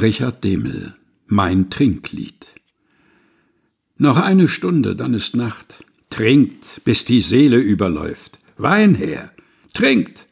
Richard Demel Mein Trinklied Noch eine Stunde, dann ist Nacht. Trinkt, bis die Seele überläuft. Wein her, trinkt.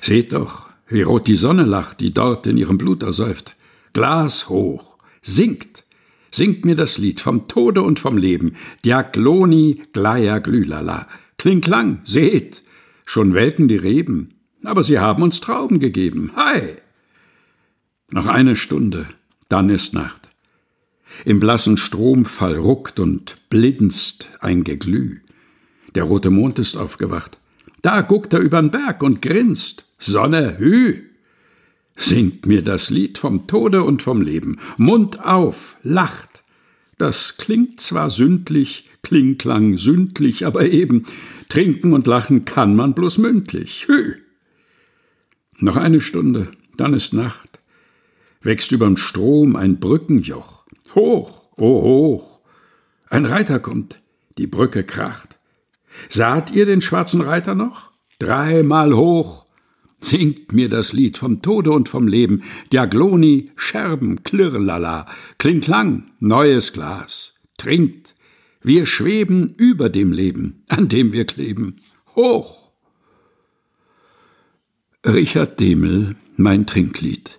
Seht doch, wie rot die Sonne lacht, die dort in ihrem Blut ersäuft. Glas hoch, singt, singt mir das Lied vom Tode und vom Leben. Diagloni, Glaya, Glülala. Klingklang, seht, schon welken die Reben, aber sie haben uns Trauben gegeben. Hei! Noch eine Stunde, dann ist Nacht. Im blassen Stromfall ruckt und blinzt ein Geglüh. Der rote Mond ist aufgewacht. Da guckt er übern Berg und grinst. Sonne, hü! Singt mir das Lied vom Tode und vom Leben. Mund auf, lacht. Das klingt zwar sündlich, klingklang sündlich, aber eben, trinken und lachen kann man bloß mündlich. Hü! Noch eine Stunde, dann ist Nacht wächst überm Strom ein Brückenjoch. Hoch, oh hoch! Ein Reiter kommt, die Brücke kracht. Saht ihr den schwarzen Reiter noch? Dreimal hoch! Singt mir das Lied vom Tode und vom Leben, Diagloni, Scherben, Klirrlala, Klingklang, neues Glas. Trinkt, wir schweben über dem Leben, an dem wir kleben. Hoch! Richard Demel, mein Trinklied